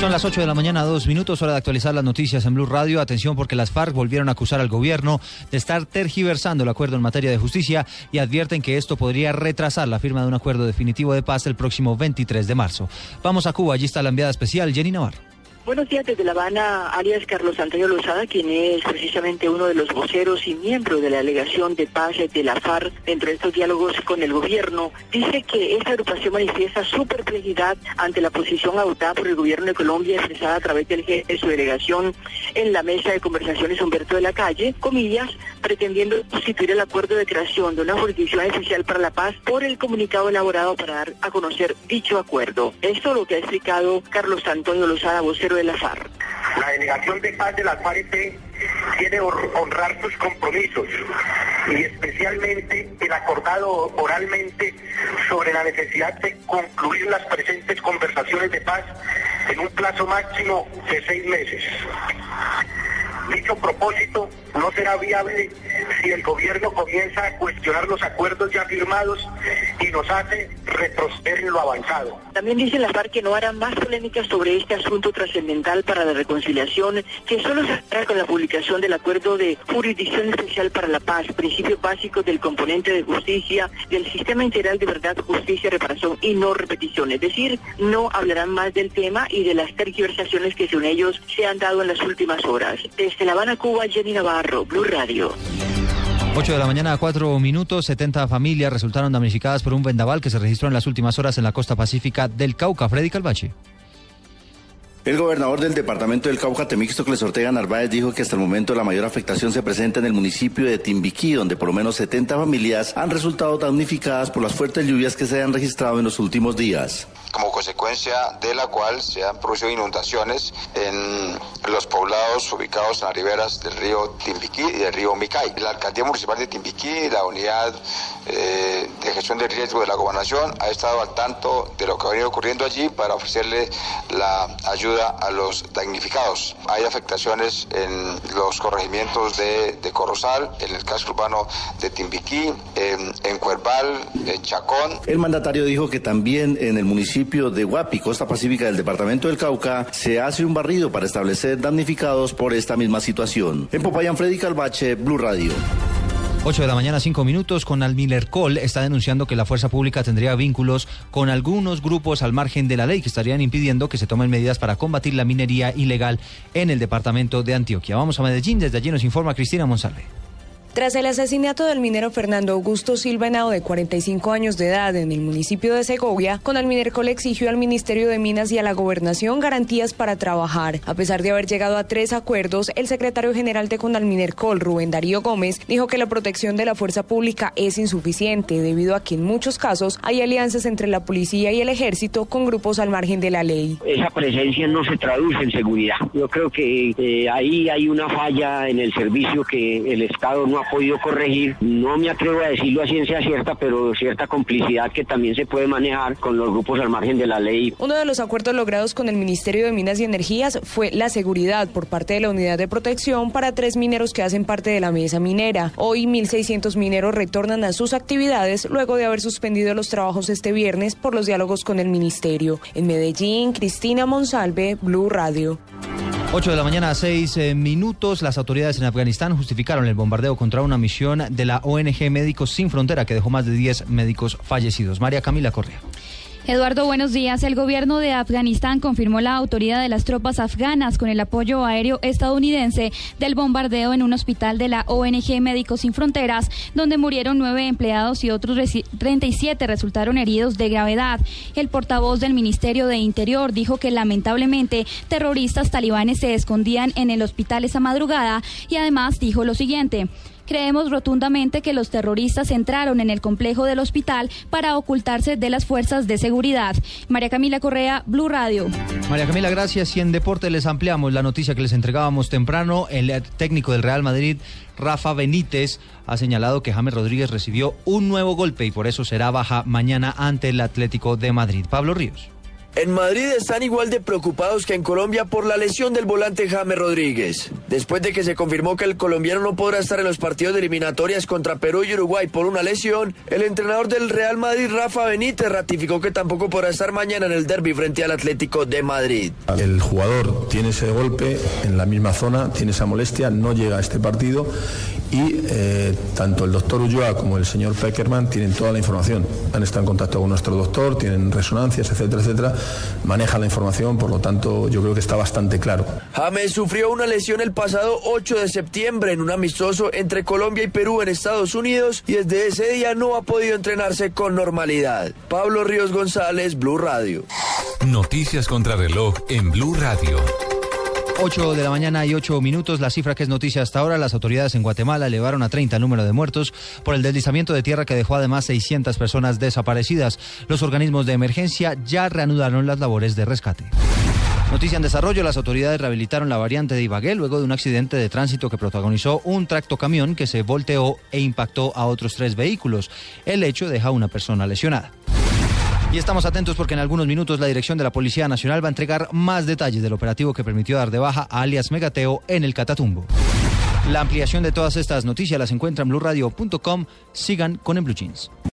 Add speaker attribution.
Speaker 1: Son las 8 de la mañana, dos minutos, hora de actualizar las noticias en Blue Radio. Atención porque las FARC volvieron a acusar al gobierno de estar tergiversando el acuerdo en materia de justicia y advierten que esto podría retrasar la firma de un acuerdo definitivo de paz el próximo 23 de marzo. Vamos a Cuba, allí está la enviada especial Jenny Navarro.
Speaker 2: Buenos días desde La Habana, alias Carlos Antonio Lozada, quien es precisamente uno de los voceros y miembro de la delegación de paz de la FARC dentro de estos diálogos con el gobierno, dice que esta agrupación manifiesta su perplejidad ante la posición adoptada por el gobierno de Colombia expresada a través del jefe de su delegación en la mesa de conversaciones Humberto de la Calle, comillas, pretendiendo constituir el acuerdo de creación de una jurisdicción especial para la paz por el comunicado elaborado para dar a conocer dicho acuerdo. Esto es lo que ha explicado Carlos Antonio Lozada, vocero de la
Speaker 3: delegación de paz de la FARC quiere honrar sus compromisos y especialmente el acordado oralmente sobre la necesidad de concluir las presentes conversaciones de paz en un plazo máximo de seis meses. Dicho propósito no será viable si el gobierno comienza a cuestionar los acuerdos ya firmados y nos hace retroceder en lo avanzado.
Speaker 2: También dice la FARC que no hará más polémicas sobre este asunto trascendental para la reconciliación, que solo se hará con la publicación del acuerdo de jurisdicción especial para la paz, principios básicos del componente de justicia, del sistema integral de verdad, justicia, reparación y no repetición. Es decir, no hablarán más del tema y de las tergiversaciones que según ellos se han dado en las últimas horas. Desde La Habana, Cuba, Jenny Navarro, Blue Radio.
Speaker 1: 8 de la mañana a 4 minutos, 70 familias resultaron damnificadas por un vendaval que se registró en las últimas horas en la costa pacífica del Cauca. Freddy Calvache.
Speaker 4: El gobernador del departamento del Cauca, Temístocles Ortega Narváez, dijo que hasta el momento la mayor afectación se presenta en el municipio de Timbiquí, donde por lo menos 70 familias han resultado damnificadas por las fuertes lluvias que se han registrado en los últimos días
Speaker 5: como consecuencia de la cual se han producido inundaciones en los poblados ubicados en las riberas del río Timbiquí y del río Micay. La alcaldía municipal de Timbiquí, la unidad eh, de gestión de riesgo de la gobernación, ha estado al tanto de lo que ha venido ocurriendo allí para ofrecerle la ayuda a los damnificados. Hay afectaciones en los corregimientos de, de Corozal, en el casco urbano de Timbiquí, en, en Cuerval, en Chacón.
Speaker 4: El mandatario dijo que también en el municipio de Guapi, costa pacífica del departamento del Cauca, se hace un barrido para establecer damnificados por esta misma situación. En Popayán, Freddy Calvache, Blue Radio.
Speaker 1: 8 de la mañana, 5 minutos, con Almiller Col está denunciando que la fuerza pública tendría vínculos con algunos grupos al margen de la ley que estarían impidiendo que se tomen medidas para combatir la minería ilegal en el departamento de Antioquia. Vamos a Medellín, desde allí nos informa Cristina Monsalve.
Speaker 6: Tras el asesinato del minero Fernando Augusto Silva Henao, de 45 años de edad, en el municipio de Segovia, Conalminercol exigió al Ministerio de Minas y a la Gobernación garantías para trabajar. A pesar de haber llegado a tres acuerdos, el secretario general de Conalminercol, Rubén Darío Gómez, dijo que la protección de la fuerza pública es insuficiente debido a que en muchos casos hay alianzas entre la policía y el ejército con grupos al margen de la ley.
Speaker 7: Esa presencia no se traduce en seguridad. Yo creo que eh, ahí hay una falla en el servicio que el Estado no ha podido corregir. No me atrevo a decirlo a ciencia cierta, pero cierta complicidad que también se puede manejar con los grupos al margen de la ley.
Speaker 6: Uno de los acuerdos logrados con el Ministerio de Minas y Energías fue la seguridad por parte de la Unidad de Protección para tres mineros que hacen parte de la mesa minera. Hoy 1.600 mineros retornan a sus actividades luego de haber suspendido los trabajos este viernes por los diálogos con el Ministerio. En Medellín, Cristina Monsalve, Blue Radio.
Speaker 1: 8 de la mañana a 6 eh, minutos. Las autoridades en Afganistán justificaron el bombardeo contra una misión de la ONG Médicos Sin Frontera que dejó más de 10 médicos fallecidos. María Camila Correa.
Speaker 8: Eduardo, buenos días. El gobierno de Afganistán confirmó la autoridad de las tropas afganas con el apoyo aéreo estadounidense del bombardeo en un hospital de la ONG Médicos Sin Fronteras, donde murieron nueve empleados y otros 37 resultaron heridos de gravedad. El portavoz del Ministerio de Interior dijo que lamentablemente terroristas talibanes se escondían en el hospital esa madrugada y además dijo lo siguiente. Creemos rotundamente que los terroristas entraron en el complejo del hospital para ocultarse de las fuerzas de seguridad. María Camila Correa, Blue Radio.
Speaker 1: María Camila, gracias. Y en deporte les ampliamos la noticia que les entregábamos temprano. El técnico del Real Madrid, Rafa Benítez, ha señalado que James Rodríguez recibió un nuevo golpe y por eso será baja mañana ante el Atlético de Madrid. Pablo Ríos.
Speaker 9: En Madrid están igual de preocupados que en Colombia por la lesión del volante James Rodríguez. Después de que se confirmó que el colombiano no podrá estar en los partidos de eliminatorias contra Perú y Uruguay por una lesión, el entrenador del Real Madrid, Rafa Benítez, ratificó que tampoco podrá estar mañana en el derby frente al Atlético de Madrid.
Speaker 10: El jugador tiene ese golpe en la misma zona, tiene esa molestia, no llega a este partido y eh, tanto el doctor Ulloa como el señor Peckerman tienen toda la información. Han estado en contacto con nuestro doctor, tienen resonancias, etcétera, etcétera maneja la información, por lo tanto yo creo que está bastante claro.
Speaker 9: James sufrió una lesión el pasado 8 de septiembre en un amistoso entre Colombia y Perú en Estados Unidos y desde ese día no ha podido entrenarse con normalidad. Pablo Ríos González, Blue Radio.
Speaker 11: Noticias contra reloj en Blue Radio.
Speaker 1: 8 de la mañana y 8 minutos. La cifra que es noticia hasta ahora, las autoridades en Guatemala elevaron a 30 el número de muertos por el deslizamiento de tierra que dejó además 600 personas desaparecidas. Los organismos de emergencia ya reanudaron las labores de rescate. Noticia en desarrollo, las autoridades rehabilitaron la variante de Ibagué luego de un accidente de tránsito que protagonizó un tractocamión que se volteó e impactó a otros tres vehículos. El hecho deja a una persona lesionada. Y estamos atentos porque en algunos minutos la dirección de la Policía Nacional va a entregar más detalles del operativo que permitió dar de baja a alias Megateo en el Catatumbo. La ampliación de todas estas noticias las encuentra en blueradio.com. Sigan con el Blue Jeans.